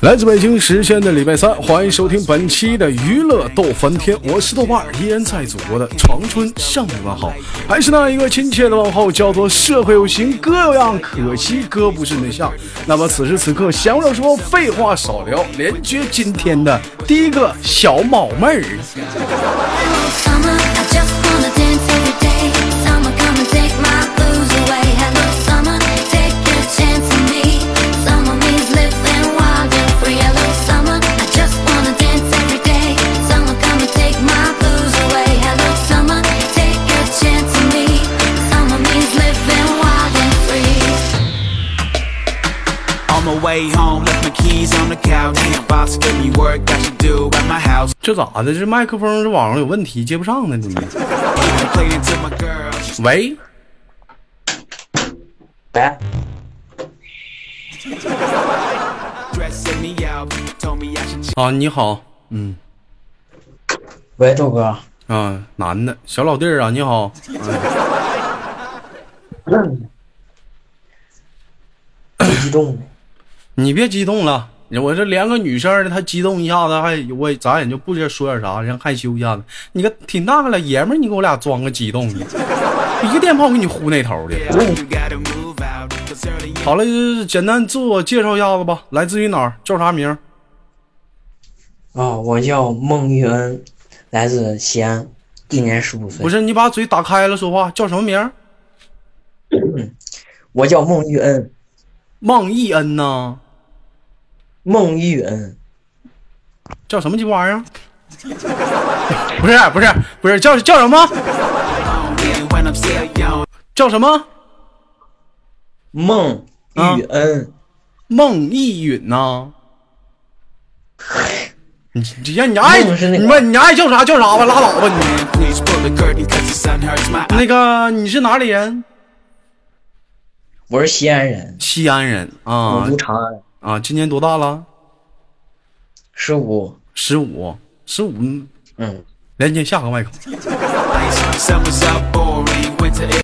来自北京时间的礼拜三，欢迎收听本期的娱乐逗翻天，我是豆瓣，依然在祖国的长春向你问好，还是那一个亲切的问候，叫做社会有型哥有样，可惜哥不是内向。那么此时此刻，闲话少说，废话少聊，连接今天的第一个小毛妹儿。这咋的？这麦克风这网上有问题，接不上呢？怎么？喂？喂？啊，你好，嗯。喂，周哥。啊，男的，小老弟儿啊，你好。激动。你别激动了，我这连个女生的，她激动一下子，还我咱也就不知道说点啥，让害羞一下子。你个挺大个老爷们儿，你给我俩装个激动的，一个电炮给你呼那头的。好了，简单自我介绍一下子吧，来自于哪儿？叫啥名？啊，我叫孟玉恩，来自西安，今年十五岁。不是，你把嘴打开了说话，叫什么名？我叫孟玉恩。孟玉恩呐。孟玉恩，叫什么鸡巴玩意儿？不是不是不是叫叫什么？叫什么？孟一恩，孟一允呐？你你你爱你问你爱叫啥叫啥吧，拉倒吧你。那个你是哪里人？我是西安人。西安人啊。我住长安。啊，今年多大了？十五，十五，十五。嗯，连接下个麦克。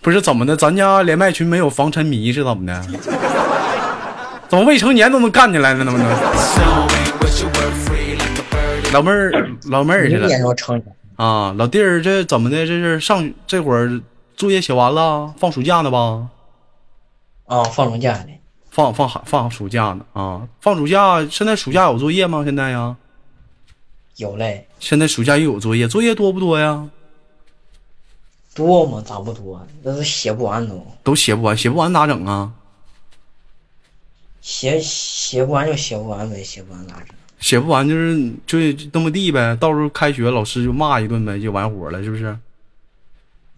不是怎么的？咱家连麦群没有防沉迷是怎么的？怎么未成年都能干起来了？能不能？老妹儿，老妹儿去了。啊，老弟儿，这怎么的？这是上这会儿作业写完了，放暑假呢吧？啊，放暑假呢。放放寒放暑假呢啊！放暑假，现在暑假有作业吗？现在呀，有嘞。现在暑假又有作业，作业多不多呀？多吗？咋不多？那都写不完都。都写不完，写不完咋整啊？写写不完就写不完呗，写不完咋整？写不完就是就那么地呗，到时候开学老师就骂一顿呗，就完活了，是不是？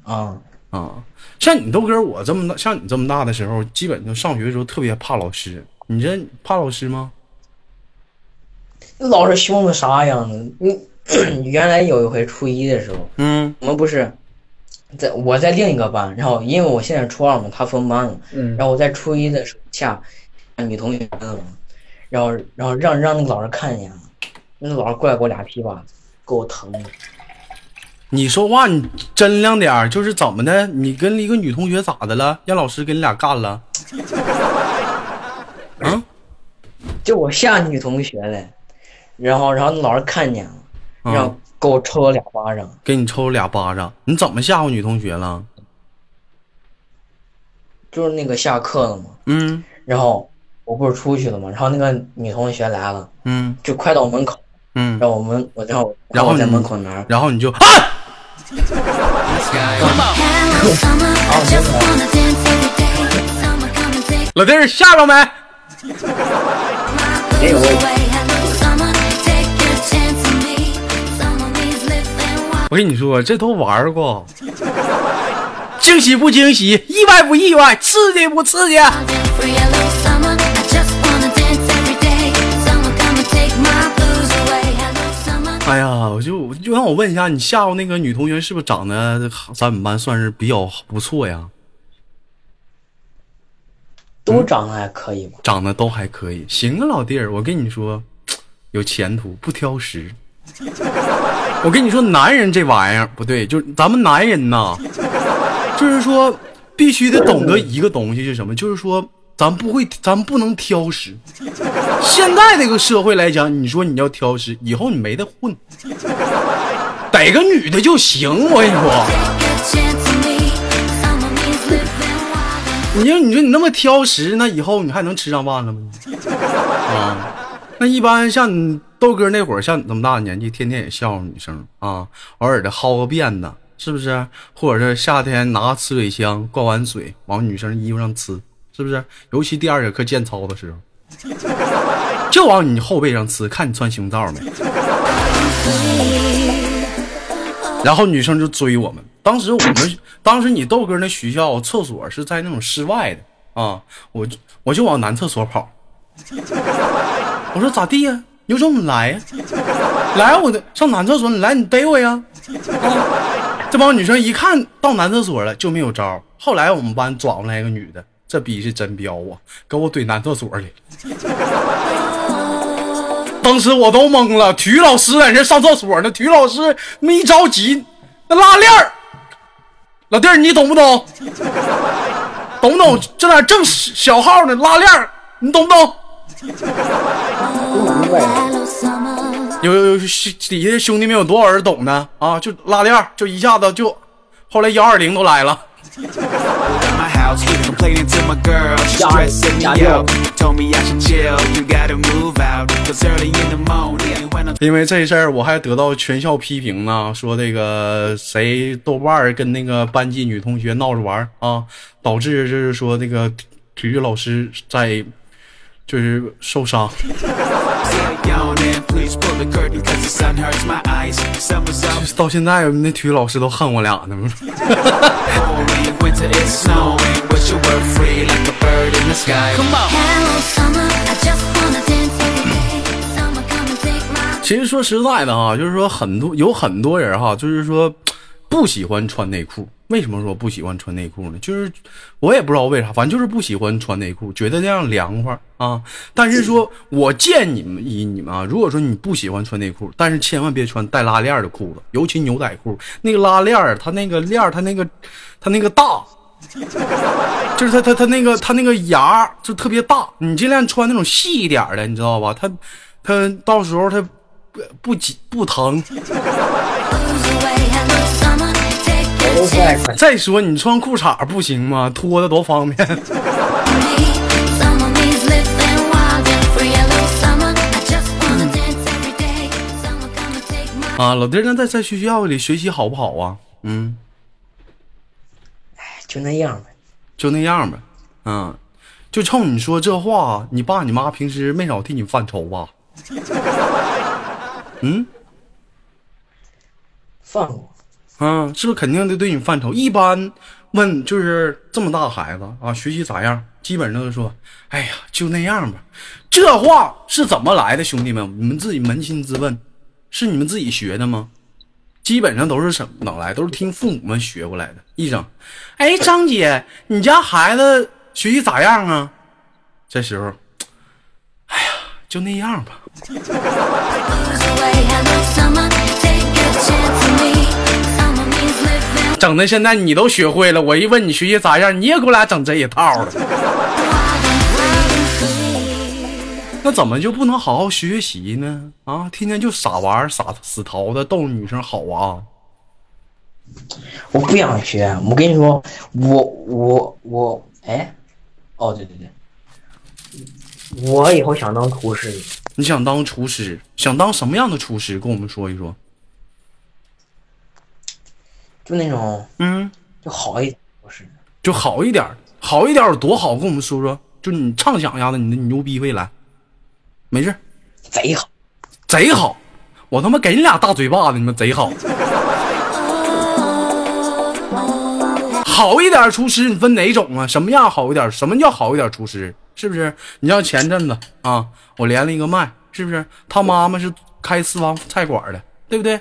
啊。啊，像你豆哥，我这么大，像你这么大的时候，基本就上学的时候特别怕老师。你这怕老师吗？老师凶的啥样子？你 原来有一回初一的时候，嗯，我们不是在我在另一个班，然后因为我现在初二嘛，他分班了，嗯，然后我在初一的时候下女同学然后然后让让那个老师看见了，那个老师过来给我俩皮巴，给我疼的。你说话你真亮点儿，就是怎么的？你跟一个女同学咋的了？让老师给你俩干了？啊？就我吓女同学了，然后然后老师看见了，然后给我抽了俩巴掌。给你抽了俩巴掌？你怎么吓唬女同学了？就是那个下课了嘛。嗯。然后我不是出去了嘛，然后那个女同学来了。嗯。就快到门口。嗯。让我们我然后然后在门口那儿，然后你就啊。老弟儿下着没？我跟你说，这都玩过，惊喜不惊喜，意外不意外，刺激不刺激？哎呀，我就就让我问一下，你吓唬那个女同学是不是长得咱们班算是比较不错呀？都长得还可以吧？长得都还可以，行啊，老弟儿，我跟你说，有前途，不挑食。我跟你说，男人这玩意儿不对，就是咱们男人呐，就是说必须得懂得一个东西是什么，就是说咱不会，咱不能挑食。现在这个社会来讲，你说你要挑食，以后你没得混，逮个女的就行。我跟你说，你说你说你那么挑食，那以后你还能吃上饭了吗？啊，那一般像你豆哥那会儿，像你这么大的年纪，天天也笑话女生啊，偶尔的薅个辫子，是不是？或者是夏天拿呲水枪灌完水往女生衣服上呲。是不是？尤其第二节课健操的时候，就往你后背上呲，看你穿胸罩没。然后女生就追我们。当时我们，当时你豆哥那学校厕所是在那种室外的啊，我我就往男厕所跑。我说咋地呀？有种你来呀？来我的上男厕所，你来你逮我呀？这帮女生一看到男厕所了就没有招。后来我们班转过来一个女的。这逼是真彪啊！给我怼男厕所里，当时我都懵了。体育老师在这上厕所呢，体育老师没着急，那拉链儿，老弟儿你懂不懂？懂不懂？这哪正小号呢？拉链儿，你懂不懂？有有有，底下兄弟们有多少人懂呢啊？就拉链儿，就一下子就，后来幺二零都来了。因为这事儿，我还得到全校批评呢，说这个谁豆瓣儿跟那个班级女同学闹着玩啊，导致就是说那个体育老师在就是受伤。到现在那体育老师都恨我俩呢。其实说实在的哈，就是说很多有很多人哈，就是说不喜欢穿内裤。为什么说不喜欢穿内裤呢？就是我也不知道为啥，反正就是不喜欢穿内裤，觉得那样凉快啊。但是说我建你们以你们啊，如果说你不喜欢穿内裤，但是千万别穿带拉链的裤子，尤其牛仔裤，那个拉链，它那个链，它那个它那个大，就是它它它那个它那个牙就特别大。你尽量穿那种细一点的，你知道吧？它它到时候它不不紧不疼。再说你穿裤衩不行吗？脱的多方便。啊，老弟，那在在学校里学习好不好啊？嗯，哎，就那样呗，就那样呗。嗯，就冲你说这话，你爸你妈平时没少替你犯愁吧？嗯，犯过。啊，是不是肯定得对你犯愁？一般问就是这么大孩子啊，学习咋样？基本上都说，哎呀，就那样吧。这话是怎么来的，兄弟们？你们自己扪心自问，是你们自己学的吗？基本上都是什么来？都是听父母们学过来的。一整，哎，张姐，你家孩子学习咋样啊？这时候，哎呀，就那样吧。整的现在你都学会了，我一问你学习咋样，你也给我俩整这一套了。那怎么就不能好好学习呢？啊，天天就傻玩傻死淘的逗女生好啊！我不想学，我跟你说，我我我，哎，哦对对对，我以后想当厨师。你想当厨师？想当什么样的厨师？跟我们说一说。就那种，嗯，就好一点，不是，就好一点，好一点有多好？跟我们说说，就你畅想一下子，你的牛逼未来，没事，贼好，贼好，我他妈给你俩大嘴巴子，你们贼好。好一点厨师，你分哪种啊？什么样好一点？什么叫好一点厨师？是不是？你像前阵子啊，我连了一个麦，是不是？他妈妈是开私房菜馆的，对不对？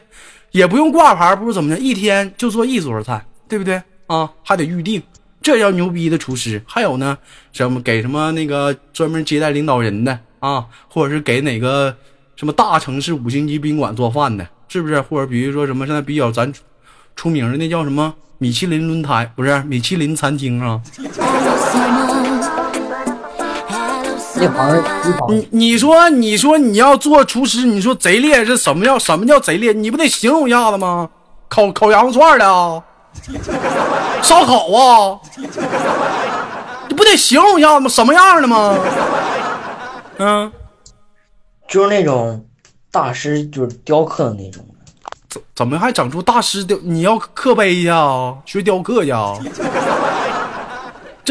也不用挂牌，不是怎么的，一天就做一桌菜，对不对啊？还得预定，这叫牛逼的厨师。还有呢，什么给什么那个专门接待领导人的啊，或者是给哪个什么大城市五星级宾馆做饭的，是不是？或者比如说什么现在比较咱出名的那叫什么米其林轮胎，不是米其林餐厅啊？你你说你说你要做厨师，你说贼烈是什么叫什么叫贼烈？你不得形容一下子吗？烤烤羊肉串的啊，烧烤啊，你不得形容一下子吗？什么样的吗？嗯，就是那种大师，就是雕刻的那种。怎怎么还整出大师雕？你要刻碑去啊？学雕刻去啊？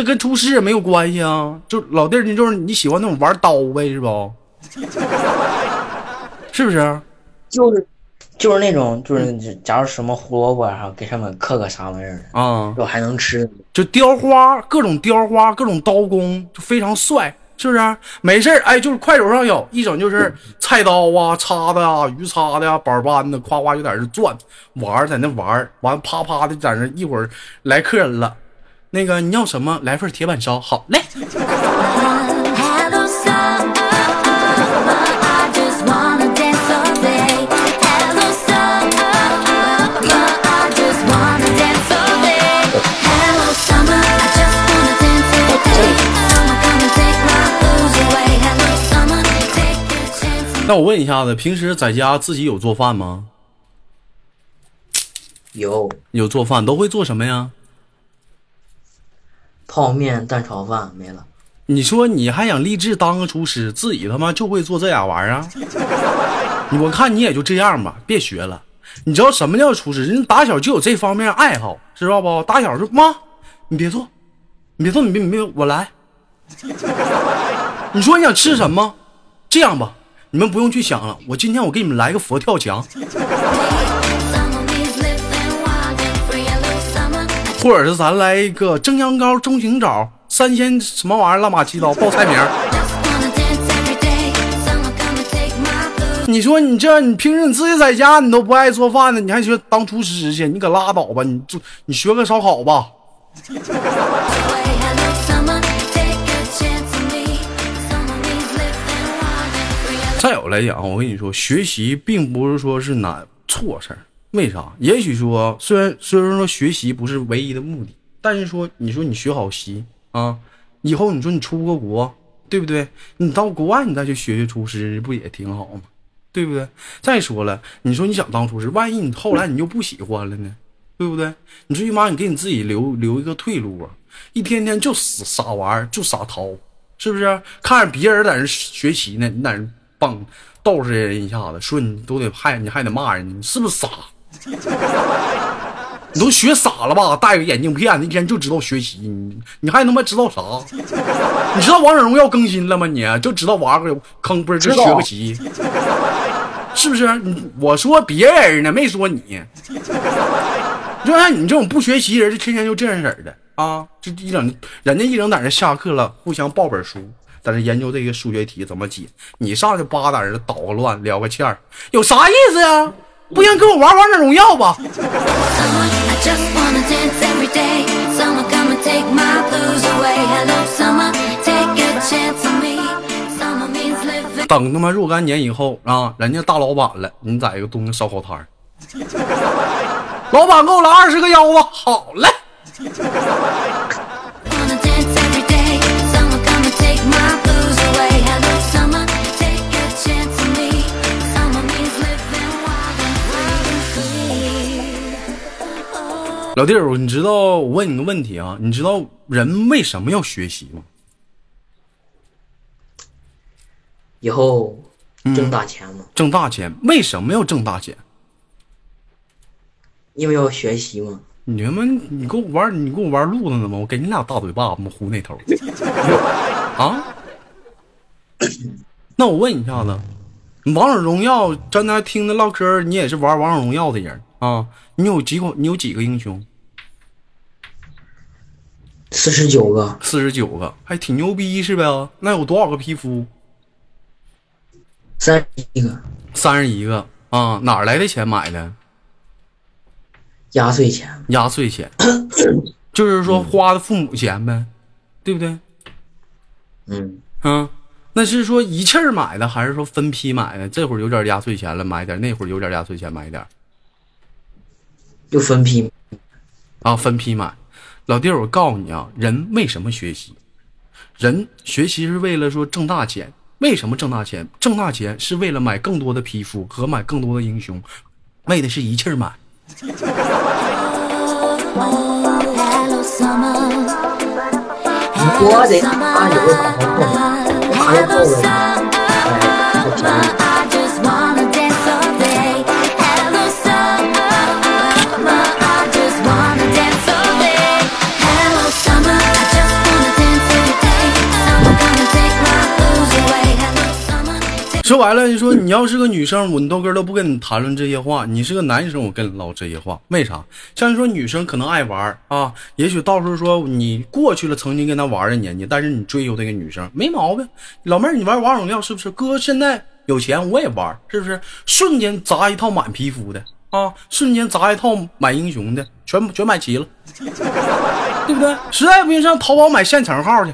这跟厨师也没有关系啊！就老弟儿，你就是你喜欢那种玩刀呗，是不？是不是？就是就是那种，就是假如什么胡萝卜哈，给上面刻个啥玩意儿啊，就还能吃。就雕花，各种雕花，各种刀工，就非常帅，是不是？没事哎，就是快手上有一整就是菜刀啊、叉子啊、鱼叉的呀、板板的，夸夸就在那转玩，在那玩完啪啪的在那一会儿来客人了。那个你要什么？来份铁板烧，好 嘞。那我问一下子，平时在家自己有做饭吗？有，有做饭，都会做什么呀？泡面、蛋炒饭没了。你说你还想立志当个厨师，自己他妈就会做这俩玩意儿？我看你也就这样吧，别学了。你知道什么叫厨师？人打小就有这方面爱好，知道不？打小说妈，你别做，你别做，你别你别，我来。你说你想吃什么？这样吧，你们不用去想了，我今天我给你们来个佛跳墙。或者是咱来一个蒸羊羔、中行枣、三鲜什么玩意儿、乱七八糟报菜名。你说你这你平时你自己在家你都不爱做饭呢，你还学当厨师去？你可拉倒吧！你做你学个烧烤吧。再有来讲，我跟你说，学习并不是说是难错事儿。为啥？也许说，虽然虽然说学习不是唯一的目的，但是说，你说你学好习啊，以后你说你出个国，对不对？你到国外你再去学学厨师，不也挺好吗？对不对？再说了，你说你想当厨师，万一你后来你又不喜欢了呢？对不对？你最起码你给你自己留留一个退路啊！一天天就死傻玩就傻淘，是不是？看着别人在那学习呢，你在那棒逗着人一下子，说你都得害你还得骂人，你是不是傻？你都学傻了吧？戴个眼镜片，一天就知道学习，你你还他妈知道啥？你知道王者荣耀更新了吗？你就知道玩个坑，不是就学个习，是不是？我说别人呢，没说你。就像你这种不学习人，就天天就这样式儿的啊！就一整，人家一整在那下课了，互相抱本书，在那研究这个数学题怎么解。你上去叭在那捣个乱，聊个欠儿，有啥意思呀？不行，跟我玩王者荣耀吧。等他妈若干年以后啊，人家大老板了，你在一个东西烧烤摊儿，老板给我来二十个腰子，好嘞。老弟儿，你知道我问你个问题啊？你知道人为什么要学习吗？以后挣大钱吗？挣大钱？为什么要挣大钱？因为要学习吗？你他妈，你跟我玩，你跟我玩路子呢吗？我给你俩大嘴巴子，我呼那头。啊？那我问一下子，王者荣耀，刚才听着唠嗑，你也是玩王者荣耀的人啊？你有几个？你有几个英雄？四十九个，四十九个，还挺牛逼是呗？那有多少个皮肤？三十一个，三十一个啊！哪来的钱买的？压岁钱，压岁钱，就是说花的父母钱呗，对不对？嗯啊，那是说一气儿买的，还是说分批买的？这会儿有点压岁钱了，买点；那会儿有点压岁钱，买点。就分批啊，分批买。老弟儿，我告诉你啊，人为什么学习？人学习是为了说挣大钱，为什么挣大钱？挣大钱是为了买更多的皮肤和买更多的英雄，为的是一气儿买。我得把有个打头破，打了后了，哎，说白了，你说你要是个女生，我你豆哥都不跟你谈论这些话；你是个男生，我跟你唠这些话。为啥？像你说女生可能爱玩啊，也许到时候说你过去了曾经跟她玩的年纪，但是你追求这个女生没毛病。老妹儿，你玩王者荣耀是不是？哥现在有钱我也玩，是不是？瞬间砸一套满皮肤的啊，瞬间砸一套买英雄的，全全买齐了，对不对？实在不行上淘宝买现成号去。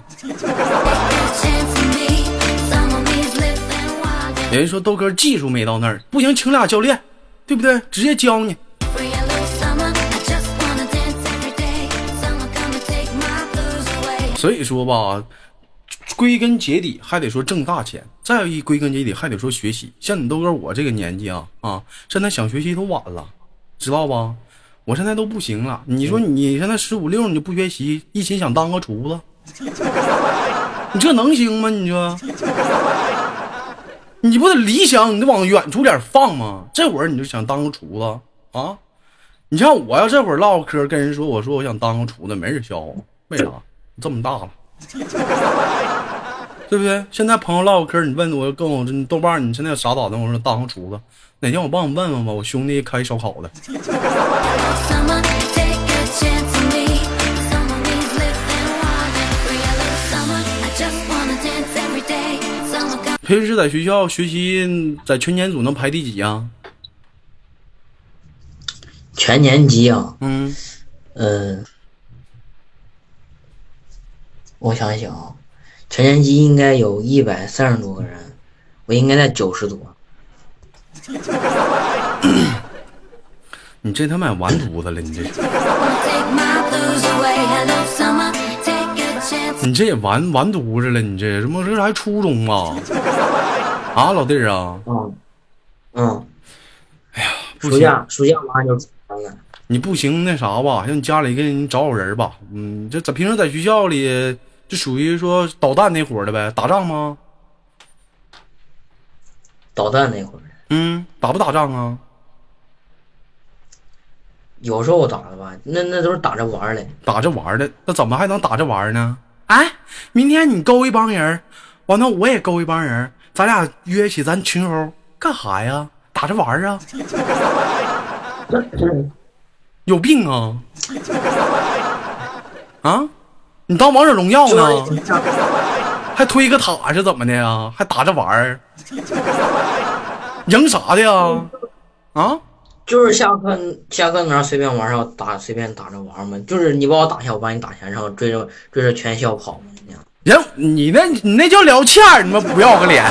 人说豆哥技术没到那儿，不行，请俩教练，对不对？直接教你。所以说吧，归根结底还得说挣大钱，再有一归根结底还得说学习。像你豆哥我这个年纪啊啊，现在想学习都晚了，知道吧？我现在都不行了。你说你现在十五六你就不学习，一心想当个厨子，你这能行吗？你说？你不得理想，你得往远处点放吗？这会儿你就想当个厨子啊？你像我要这会儿唠嗑，跟人说我说我想当个厨子，没人笑话。为啥？这么大了，对不对？现在朋友唠嗑，你问我跟我豆瓣，你现在啥打算？我说当个厨子，哪天我帮你问问吧。我兄弟开烧烤的。平时在学校学习，在全年组能排第几呀？全年级啊？嗯，呃，我想想啊，全年级应该有一百三十多个人，我应该在九十多。你这他妈完犊子了！你这，你这也完完犊子了！你这什么这还初中啊？啊，老弟儿啊！嗯嗯，哎呀，暑假暑假马上就。你不行那啥吧，让你家里给你找找人吧。嗯，这在平时在学校里就属于说捣蛋那伙的呗，打仗吗？捣蛋那会儿。嗯，打不打仗啊？有时候打的吧，那那都是打着玩的。打着玩的，那怎么还能打着玩呢？哎，明天你勾一帮人，完了我也勾一帮人，咱俩约起咱群殴干啥呀？打着玩啊？有病啊！啊，你当王者荣耀呢？还推个塔是怎么的呀？还打着玩儿？赢啥的呀？啊？就是下课下课那随便玩上打随便打着玩嘛，就是你把我打下，我把你打下，然后追着追着全校跑嘛，那样。人你那你那叫聊天你们不要个脸。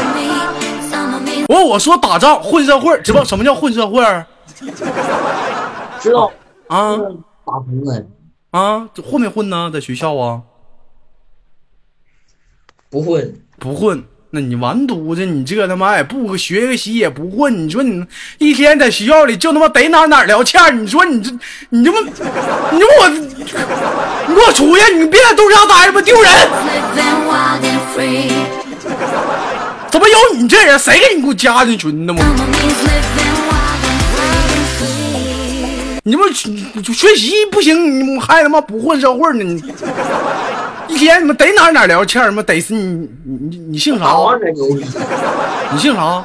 我我说打仗混社会，知道什么叫混社会？知道啊？打工的啊？混没混呢？在学校啊？不混不混。那你完犊子！你这他妈也不学个习也不混，你说你一天在学校里就他妈逮哪哪聊天你说你这你这么，你说我，你给我出去！你别在豆家待着吧，丢人！怎么有你这人？谁给你给我加进群的吗？你这不学习不行，你还他妈不混社会呢？你。一天你们逮哪哪聊天儿，逮死你！你你姓啥？你姓啥？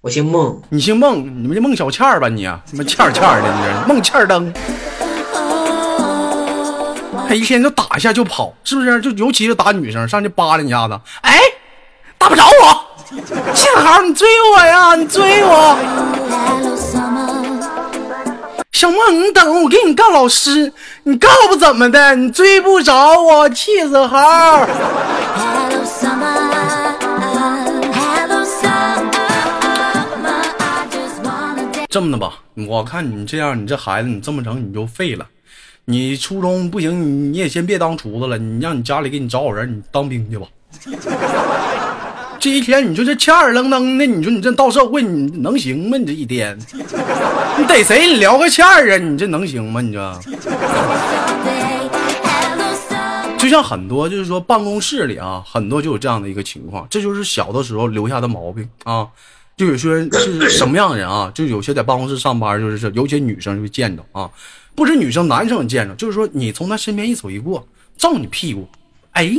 我姓孟。你姓孟？你们这孟小倩儿吧？你他妈倩儿倩儿的，你这 孟倩儿灯。他一天就打一下就跑，是不是？就尤其是打女生，上去扒拉一下子。哎，打不着我！幸好你追我呀，你追我。小梦，你等我给你告老师，你告不怎么的，你追不着我，气死猴！这么的吧，我看你这样，你这孩子，你这么整你就废了。你初中不行，你也先别当厨子了，你让你家里给你找好人，你当兵去吧。这一天，你说这欠儿愣愣的，你说你这到社会，你能行吗？你这一天，你逮谁你聊个欠儿啊？你这能行吗？你这。就像很多就是说办公室里啊，很多就有这样的一个情况，这就是小的时候留下的毛病啊。就有些人是什么样的人啊？就有些在办公室上班，就是有些女生就见着啊，不止女生，男生也见着，就是说你从他身边一走一过，照你屁股，哎，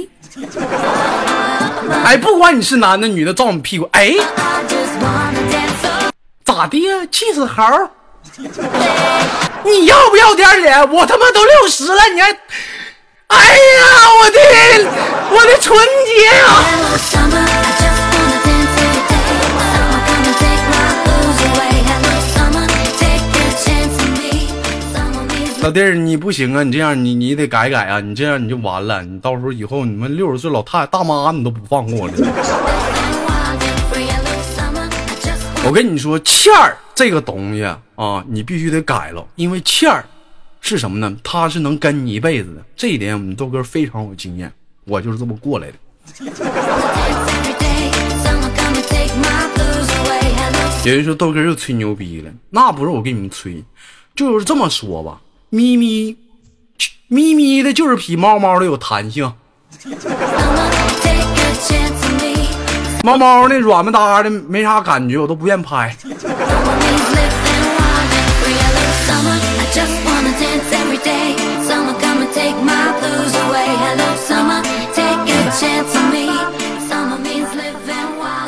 哎，不管你是男的女的，照你屁股，哎，咋的呀？气死猴？你要不要点脸？我他妈都六十了，你还？哎呀，我的我的纯洁啊！老弟儿，你不行啊！你这样，你你得改改啊！你这样你就完了，你到时候以后你们六十岁老太大妈你都不放过了。我跟你说，欠儿这个东西啊，你必须得改了，因为欠儿。是什么呢？他是能跟你一辈子的，这一点我们豆哥非常有经验，我就是这么过来的。有人说豆哥又吹牛逼了，那不是我给你们吹，就是这么说吧，咪咪，咪咪的就是比猫猫的有弹性，猫猫的软不搭的没啥感觉，我都不愿拍。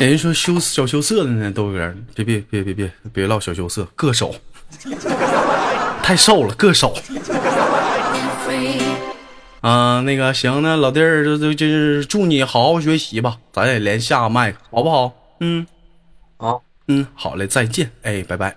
人说羞小羞涩的呢，豆哥，别别别别别别唠小羞涩，硌手，太瘦了，硌手。啊，那个行，那老弟儿就就就是祝你好好学习吧，咱也连下个麦克，好不好？嗯，好，嗯，好嘞，再见，哎，拜拜。